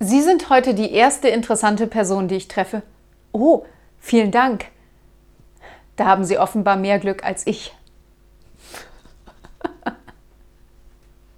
Sie sind heute die erste interessante Person, die ich treffe. Oh, vielen Dank. Da haben Sie offenbar mehr Glück als ich.